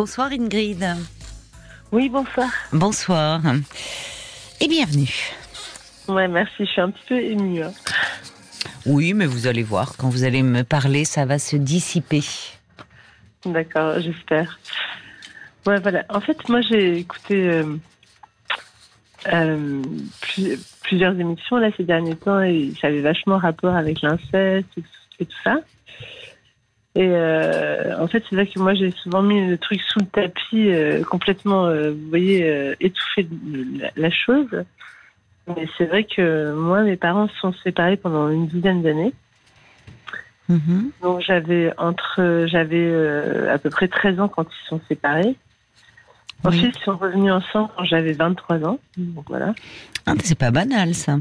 Bonsoir Ingrid. Oui, bonsoir. Bonsoir. Et bienvenue. Ouais, merci, je suis un petit peu émue. hein. Oui, mais vous allez voir, quand vous allez me parler, ça va se dissiper. D'accord, j'espère. Ouais, voilà. En fait, moi, j'ai écouté euh, euh, plus- plusieurs émissions là ces derniers temps et ça avait vachement rapport avec l'inceste et tout ça. Et euh, en fait, c'est vrai que moi, j'ai souvent mis le truc sous le tapis, euh, complètement, euh, vous voyez, étouffé la, la chose. Mais c'est vrai que moi, mes parents se sont séparés pendant une dizaine d'années. Mhm. Donc j'avais entre j'avais à peu près 13 ans quand ils sont séparés. Ensuite, ils sont revenus ensemble quand j'avais 23 ans. Donc voilà. Ah, c'est pas banal ça.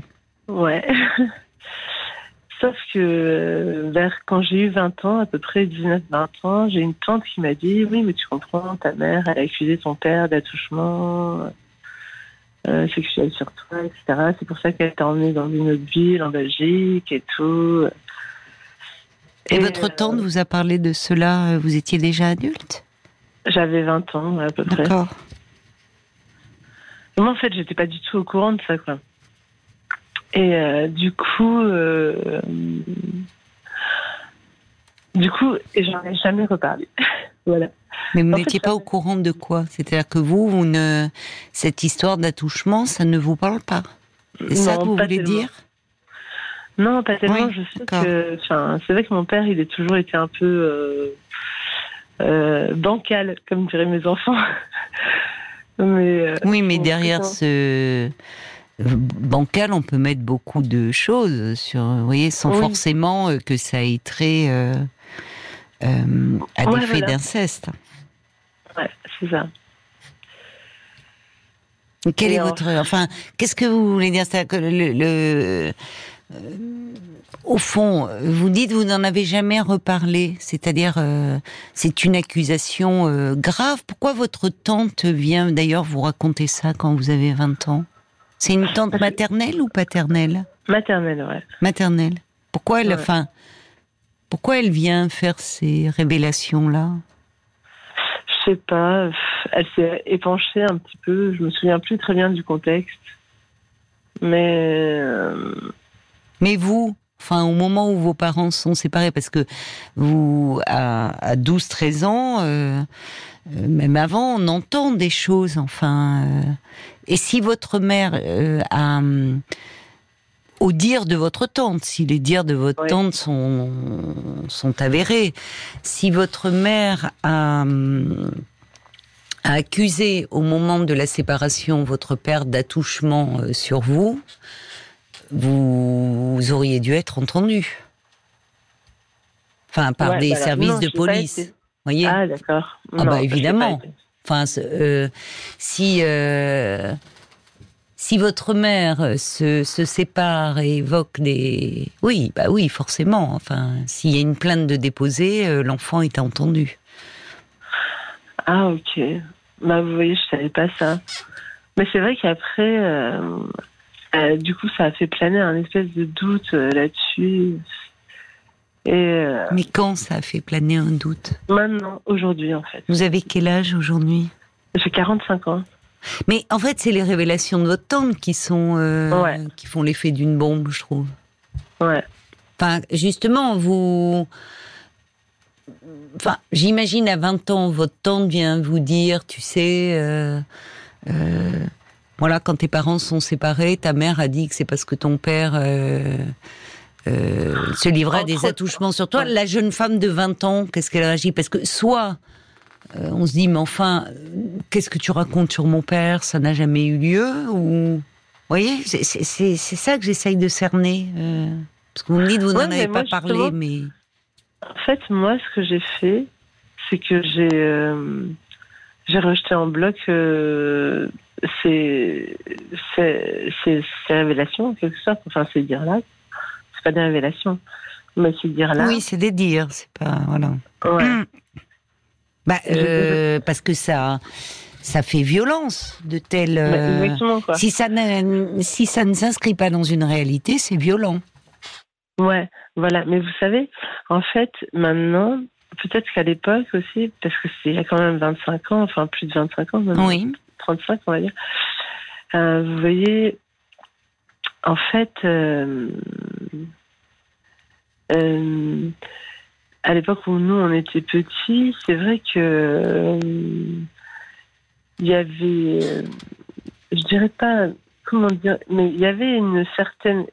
Ouais. Sauf que euh, vers quand j'ai eu 20 ans, à peu près 19-20 ans, j'ai une tante qui m'a dit oui, mais tu comprends, ta mère, elle a accusé ton père d'attouchement euh, sexuel sur toi, etc. C'est pour ça qu'elle t'a emmené dans une autre ville, en Belgique et tout. Et, votre euh, tante vous a parlé de cela, euh, vous étiez déjà adulte? J'avais 20 ans à peu près. D'accord. Moi, en fait, j'étais pas du tout au courant de ça, quoi. Et euh, du coup, euh, du coup, j'en ai jamais reparlé. voilà. Mais vous n'étiez pas au courant de quoi? C'est-à-dire que vous, vous ne... cette histoire d'attouchement, ça ne vous parle pas? C'est ça que vous voulez tellement. dire? Non, pas tellement. Oui, je sais que, enfin, c'est vrai que mon père, il a toujours été un peu euh, euh, bancal, comme diraient mes enfants. mais euh, Oui, mais derrière ce bancal, on peut mettre beaucoup de choses sur, vous voyez, sans Oui. forcément euh, que ça ait trait euh, euh, à des Ouais, faits voilà. d'inceste. ouais, c'est ça. Quel Et est en- votre, enfin, qu'est-ce que vous voulez dire? C'est-à-dire que le, le- euh, au fond, vous dites vous n'en avez jamais reparlé, c'est-à-dire euh, c'est une accusation euh, grave. Pourquoi votre tante vient d'ailleurs vous raconter ça quand vous avez 20 ans? C'est une tante maternelle ou paternelle? Maternelle, ouais. Maternelle. Pourquoi elle, Ouais. enfin, pourquoi elle vient faire ces révélations-là? Je sais pas, elle s'est épanchée un petit peu, je me souviens plus très bien du contexte. Mais euh, Mais vous, enfin, au moment où vos parents sont séparés, parce que vous, à, à 12-13 ans, euh, euh, même avant, on entend des choses, enfin. euh, et si votre mère euh, a. Au dire de votre tante, si les dires de votre Oui. tante sont, sont avérés, si votre mère a, a accusé au moment de la séparation votre père d'attouchement sur vous, vous, vous auriez dû être entendu. Enfin, par Ouais, des voilà. services Non, de police. voyez ah d'accord. Ah Non, bah, évidemment. Enfin, euh, si euh, si votre mère se, se sépare et évoque des, oui, bah oui, forcément. Enfin, s'il y a une plainte de déposer, euh, l'enfant est entendu. Ah ok. Bah vous voyez, je savais pas ça. Mais c'est vrai qu'après, euh, euh, du coup, ça a fait planer un espèce de doute euh, là-dessus. Et euh, Mais quand ça a fait planer un doute? Maintenant, aujourd'hui, en fait, Vous avez quel âge aujourd'hui? J'ai 45 ans. Mais en fait, c'est les révélations de votre tante qui sont Ouais. qui font l'effet d'une bombe, je trouve. Ouais. Enfin, justement, vous. Enfin, j'imagine à 20 ans, votre tante vient vous dire, tu sais, euh, voilà, quand tes parents sont séparés, ta mère a dit que c'est parce que ton père euh, euh, se livrait à des attouchements sur toi. La jeune femme de 20 ans, qu'est-ce qu'elle réagit? Parce que soit euh, on se dit, mais enfin, qu'est-ce que tu racontes sur mon père? Ça n'a jamais eu lieu Ou. Vous voyez, c'est ça que j'essaye de cerner. parce que vous me dites, vous Ouais, n'en avez pas parlé, mais. En fait, moi, ce que j'ai fait, c'est que j'ai j'ai rejeté en bloc euh, ces, ces, ces, ces révélations, en quelque sorte. Enfin, ces dires-là. C'est pas des révélations, mais ces dires-là. Oui, c'est des dires, c'est pas. Voilà. Ouais. Bah, euh, parce que ça, ça fait violence de telles. Bah, euh, quoi. si, ça ne, si ça ne s'inscrit pas dans une réalité, c'est violent. Ouais, voilà. Mais vous savez, en fait, maintenant, peut-être qu'à l'époque aussi, parce que c'est il y a quand même 25 ans, enfin plus de 25 ans, même Oui. 35 on va dire. Euh, vous voyez, en fait, euh, euh, à l'époque où nous on était petits, c'est vrai que il y avait, je dirais pas comment dire, mais il y avait une certaine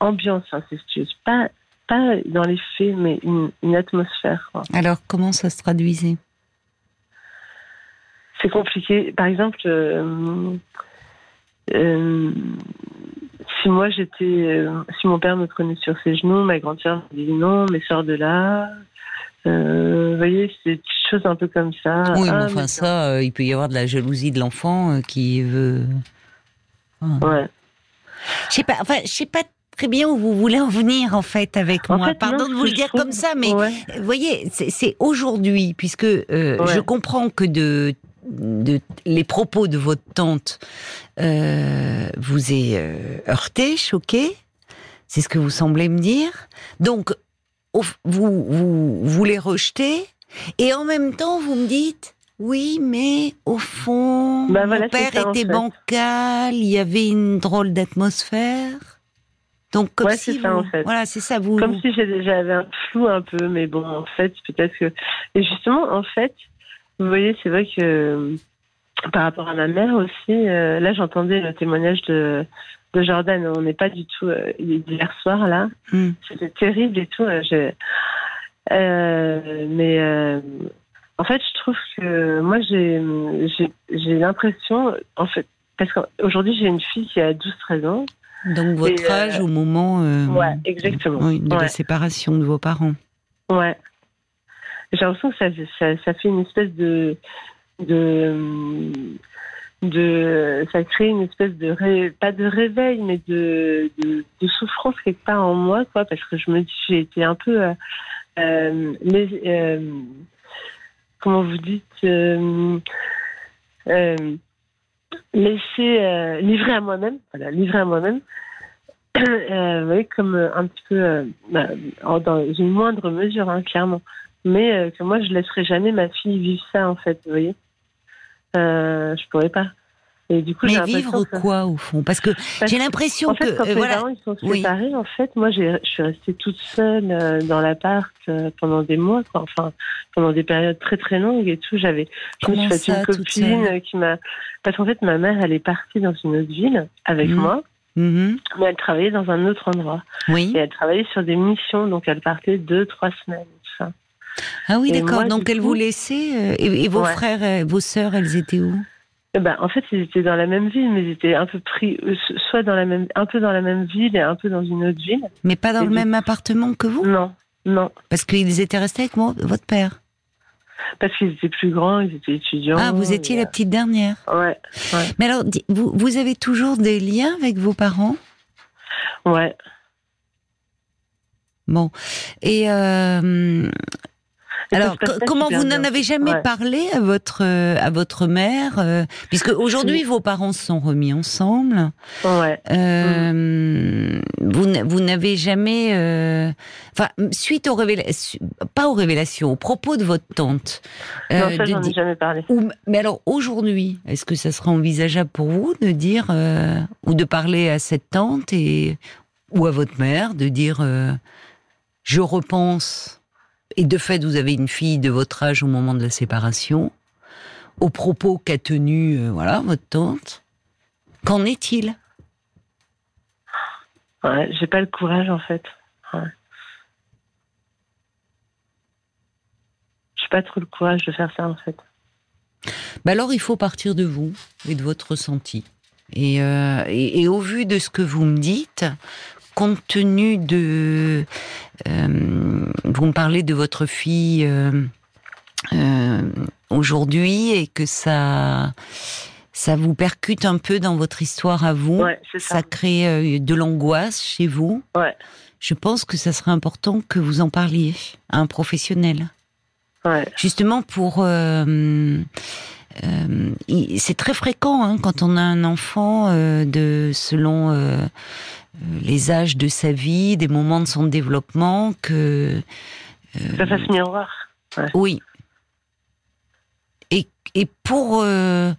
ambiance incestueuse, pas pas dans les faits, mais une, atmosphère. Alors, comment ça se traduisait? C'est compliqué. Par exemple, euh, euh, si moi j'étais, euh, si mon père me prenait sur ses genoux, ma grande sœur me dit non, mais sors de là. Euh, vous voyez, c'est des petites choses un peu comme ça. Oui, mais Ah, enfin, mais ça, euh, il peut y avoir de la jalousie de l'enfant euh, qui veut. Voilà. Ouais. Je sais pas, enfin, je sais pas très bien où vous voulez en venir en fait avec En moi. fait, Pardon non, de vous le dire trouve- comme ça, mais Ouais. vous voyez, c'est c'est aujourd'hui, puisque euh, Ouais. je comprends que de, de les propos de votre tante euh, vous aient euh, heurté, choqué? C'est ce que vous semblez me dire? Donc, vous, vous, vous les rejetez, et en même temps, vous me dites. Oui, mais au fond, Bah mon voilà, père ça, en était fait. bancal, il y avait une drôle d'atmosphère. Donc, comme Ouais, si c'est ça, vous- en fait. Voilà, c'est ça, vous. Comme si j'avais un flou un peu, mais bon, en fait, peut-être que. Et justement, en fait, vous voyez, c'est vrai que euh, par rapport à ma mère aussi, euh, là, j'entendais le témoignage de, de Jordan. On n'est pas du tout. euh, hier soir, là, Hmm. c'était terrible et tout. euh, mais en fait, je trouve que moi, j'ai l'impression, en fait, parce qu'aujourd'hui, j'ai une fille qui a 12-13 ans. Donc, votre Et, âge au moment Ouais, exactement. oui, de la séparation de vos parents. Ouais. J'ai l'impression que ça, fait une espèce de, ça crée une espèce de, pas de réveil, mais de, souffrance quelque part en moi, quoi, parce que je me dis, j'ai été un peu, euh, euh, euh, comment vous dites, laissée, livrée à moi-même, voilà, livrée à moi-même. Euh, voyez, comme un petit peu, bah, dans une moindre mesure, hein, clairement. Mais euh, que moi, je laisserai jamais ma fille vivre ça, en fait, vous voyez. Euh, je pourrais pas. Et du coup, Mais vivre que- quoi, au fond? Parce que j'ai que, l'impression En fait, que. quand euh, voilà. parents ils sont Oui. séparés, en fait, moi, je suis restée toute seule euh, dans l'appart euh, pendant des mois, quoi. Enfin, pendant des périodes très très longues et tout. J'avais, je me suis fait une copine qui m'a, parce qu'en fait, ma mère, elle est partie dans une autre ville avec Mhm. moi, Mhm. mais elle travaillait dans un autre endroit Oui. et elle travaillait sur des missions, donc elle partait deux trois semaines. Ah oui, d'accord. Donc, elle coup- vous laissait. euh, et, et vos Ouais. frères, euh, vos sœurs, elles étaient où? Eh ben, en fait, ils étaient dans la même ville, mais ils étaient un peu pris, euh, soit dans la même, un peu dans la même ville et un peu dans une autre ville. Mais pas dans Et le du- même appartement que vous? Non, non, Parce qu'ils étaient restés avec moi, votre père. parce qu'ils étaient plus grands, ils étaient étudiants. Ah, vous étiez et, la petite dernière. Ouais, Mais alors, vous, vous avez toujours des liens avec vos parents? Ouais. Bon. Et euh, alors, comment vous n'en avez jamais Ouais. parlé à votre euh, à votre mère euh, Puisque aujourd'hui, vos parents se sont remis ensemble. Ouais. Euh, vous, vous n'avez jamais, enfin, suite aux révélations, pas aux révélations, aux propos de votre tante. non, ça, j'en ai jamais parlé. ou- mais alors aujourd'hui, est-ce que ça serait envisageable pour vous de dire ou de parler à cette tante et ou à votre mère de dire je repense et de fait vous avez une fille de votre âge au moment de la séparation aux propos qu'a tenu euh, voilà votre tante. Qu'en est-il? Ouais, j'ai pas le courage, en fait. Ouais. J'ai pas trop le courage de faire ça, en fait. Bah alors il faut partir de vous et de votre ressenti. Et, euh, et, et au vu de ce que vous me dites, compte tenu de... euh, vous me parlez de votre fille euh, euh, aujourd'hui et que ça, ça vous percute un peu dans votre histoire à vous, Ouais, ça. ça crée de l'angoisse chez vous. Ouais. Je pense que ça serait important que vous en parliez à un professionnel Ouais. justement pour euh, c'est très fréquent hein, quand on a un enfant euh, de selon euh, les âges de sa vie, des moments de son développement que Ça fasse miroir. Oui. Et, et pour, euh,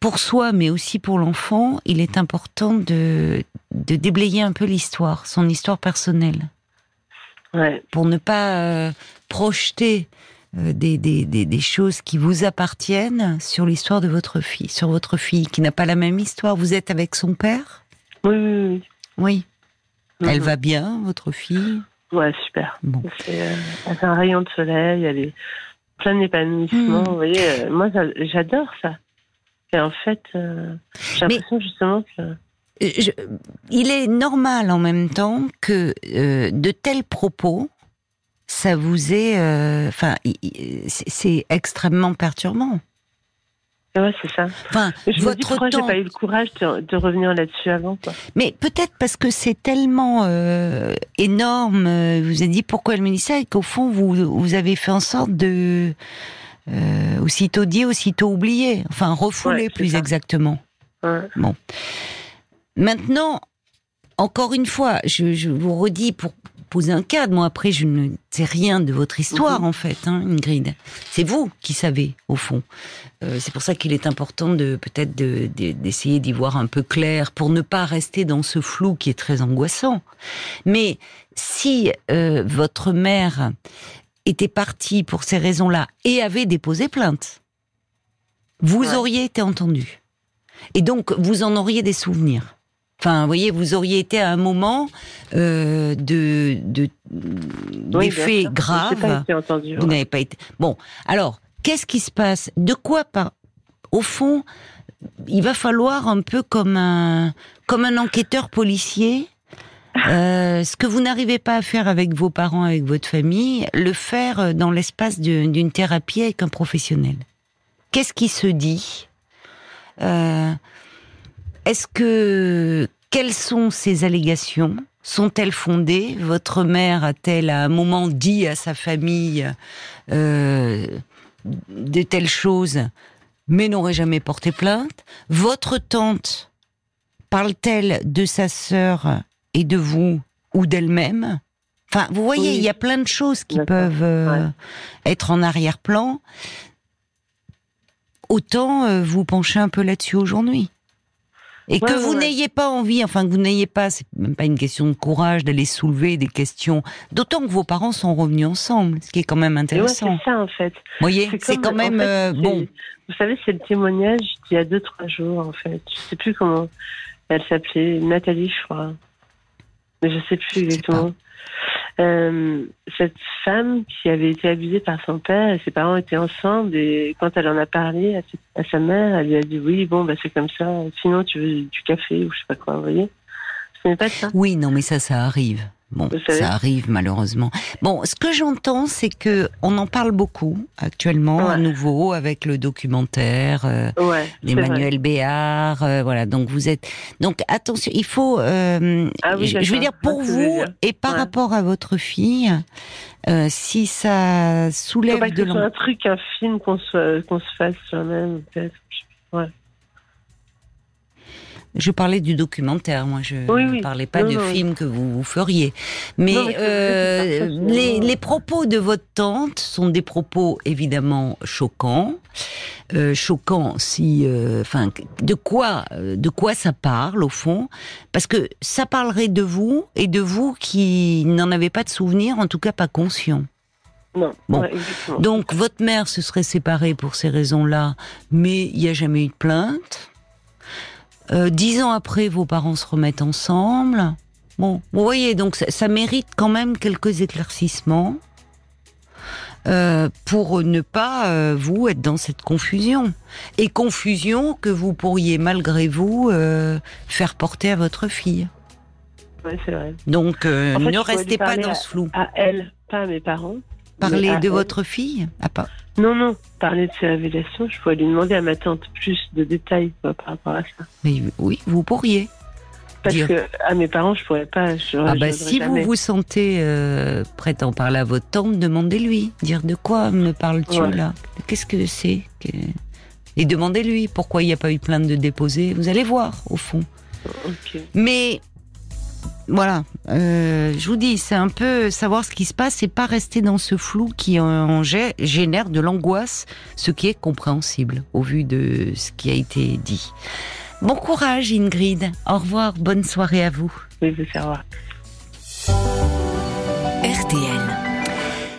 pour soi, mais aussi pour l'enfant, il est important de, de déblayer un peu l'histoire, son histoire personnelle. Ouais. Pour ne pas euh, projeter euh, des, des, des, des choses qui vous appartiennent sur l'histoire de votre fille, sur votre fille qui n'a pas la même histoire. Vous êtes avec son père? Oui, oui, oui. Oui. Elle va bien, votre fille? Ouais, super. Bon. C'est euh, elle a un rayon de soleil, elle est pleine d'épanouissement. Mhm. Vous voyez, euh, moi, j'adore ça. Et en fait, euh, j'ai l'impression justement que. Euh, je- il est normal en même temps que euh, de tels propos, ça vous est, euh, enfin, c'est extrêmement perturbant. Ouais, c'est ça. Enfin, Je me dis votre pourquoi j'ai pas eu le courage de, de revenir là-dessus avant, quoi. mais peut-être parce que c'est tellement euh, énorme. euh, Vous avez dit pourquoi elle me dit ça et qu'au fond vous vous avez fait en sorte de euh, aussitôt dit, aussitôt oublié. Enfin, refoulé Ouais, plus ça. exactement. Ouais. Maintenant, encore une fois, je, je vous redis pour poser un cadre. Moi, après, je ne sais rien de votre histoire, Mhm. en fait, hein, Ingrid. C'est vous qui savez, au fond. Euh, c'est pour ça qu'il est important de peut-être de- de- d'essayer d'y voir un peu clair pour ne pas rester dans ce flou qui est très angoissant. Mais si euh, votre mère était partie pour ces raisons-là et avait déposé plainte, vous Ouais. auriez été entendu. Et donc, vous en auriez des souvenirs. Enfin, vous voyez, vous auriez été à un moment euh, de, de Oui, graves. Entendue. Vous ouais. n'avez pas été. Bon, alors, qu'est-ce qui se passe? De quoi, par... au fond, il va falloir un peu comme un, comme un enquêteur policier, euh, ce que vous n'arrivez pas à faire avec vos parents, avec votre famille, le faire dans l'espace d'une thérapie avec un professionnel? Qu'est-ce qui se dit? Euh, Est-ce que quelles sont ces allégations? Sont-elles fondées? Votre mère a-t-elle à un moment dit à sa famille euh, de telles choses, mais n'aurait jamais porté plainte? Votre tante parle-t-elle de sa sœur et de vous ou d'elle-même? Enfin, vous voyez, Oui. il y a plein de choses qui peuvent euh, Ouais. être en arrière-plan. Autant euh, vous pencher un peu là-dessus aujourd'hui. Et Ouais, que ouais, vous ouais. n'ayez pas envie, enfin que vous n'ayez pas, c'est même pas une question de courage d'aller soulever des questions. D'autant que vos parents sont revenus ensemble, ce qui est quand même intéressant. c'est ça, en fait. Vous voyez, c'est quand en même fait, euh, bon. Vous savez, c'est le témoignage d'il y a deux, trois jours, en fait. Je sais plus comment elle s'appelait. Nathalie, je crois. Mais je sais plus exactement. Euh, cette femme qui avait été abusée par son père et ses parents étaient ensemble et quand elle en a parlé à, sa- mère, elle lui a dit oui, bon, bah, c'est comme ça. Sinon, tu veux du café ou je sais pas quoi, vous voyez? Ce n'est pas ça. Oui, non, mais ça, ça arrive. Bon, ça arrive malheureusement. Bon, ce que j'entends, c'est que on en parle beaucoup actuellement, à Ouais. nouveau, avec le documentaire. euh, Ouais. Béard, euh, voilà. Donc vous êtes, donc attention, il faut, euh, Ah oui, je, veux dire pour vous et par Ouais. rapport à votre fille, euh, si ça Faut soulève pas que de ce soit un truc, un film qu'on se, qu'on se fasse soi-même, peut-être. Je parlais du documentaire, moi je Oui, ne parlais pas Non, oui. film que vous, vous feriez. Mais, Non, euh, les, propos de votre tante sont des propos évidemment choquants, euh, choquants si, euh, enfin, de quoi, de quoi ça parle au fond, parce que ça parlerait de vous et de vous qui n'en avez pas de souvenir, en tout cas pas conscient. Non, Bon. ouais. Donc votre mère se serait séparée pour ces raisons-là, mais il n'y a jamais eu de plainte. Euh, dix ans après, vos parents se remettent ensemble. Bon, vous voyez, donc ça, ça mérite quand même quelques éclaircissements euh, pour ne pas euh, vous être dans cette confusion et confusion que vous pourriez malgré vous euh, faire porter à votre fille. Ouais, c'est vrai. Donc euh, En fait, ne restez pas dans à- ce flou. À elle, pas à mes parents. Parlez de elle. votre fille? Ah, pas. Non, non, parler de ses révélations, je pourrais lui demander à ma tante plus de détails quoi, par rapport à ça. Mais oui, vous pourriez. Parce Dire- que à mes parents, je pourrais pas. Je, Ah bah si vous jamais. vous sentez euh, prête à en parler à votre tante, demandez-lui. Dire de quoi me parles-tu Ouais. là? Qu'est-ce que c'est que- Et demandez-lui pourquoi il n'y a pas eu plainte de déposer. Vous allez voir au fond. Ok. Mais voilà, euh, je vous dis, c'est un peu savoir ce qui se passe et pas rester dans ce flou qui en gé- génère de l'angoisse, ce qui est compréhensible au vu de ce qui a été dit. Bon courage Ingrid, au revoir, bonne soirée à vous. Oui, revoir.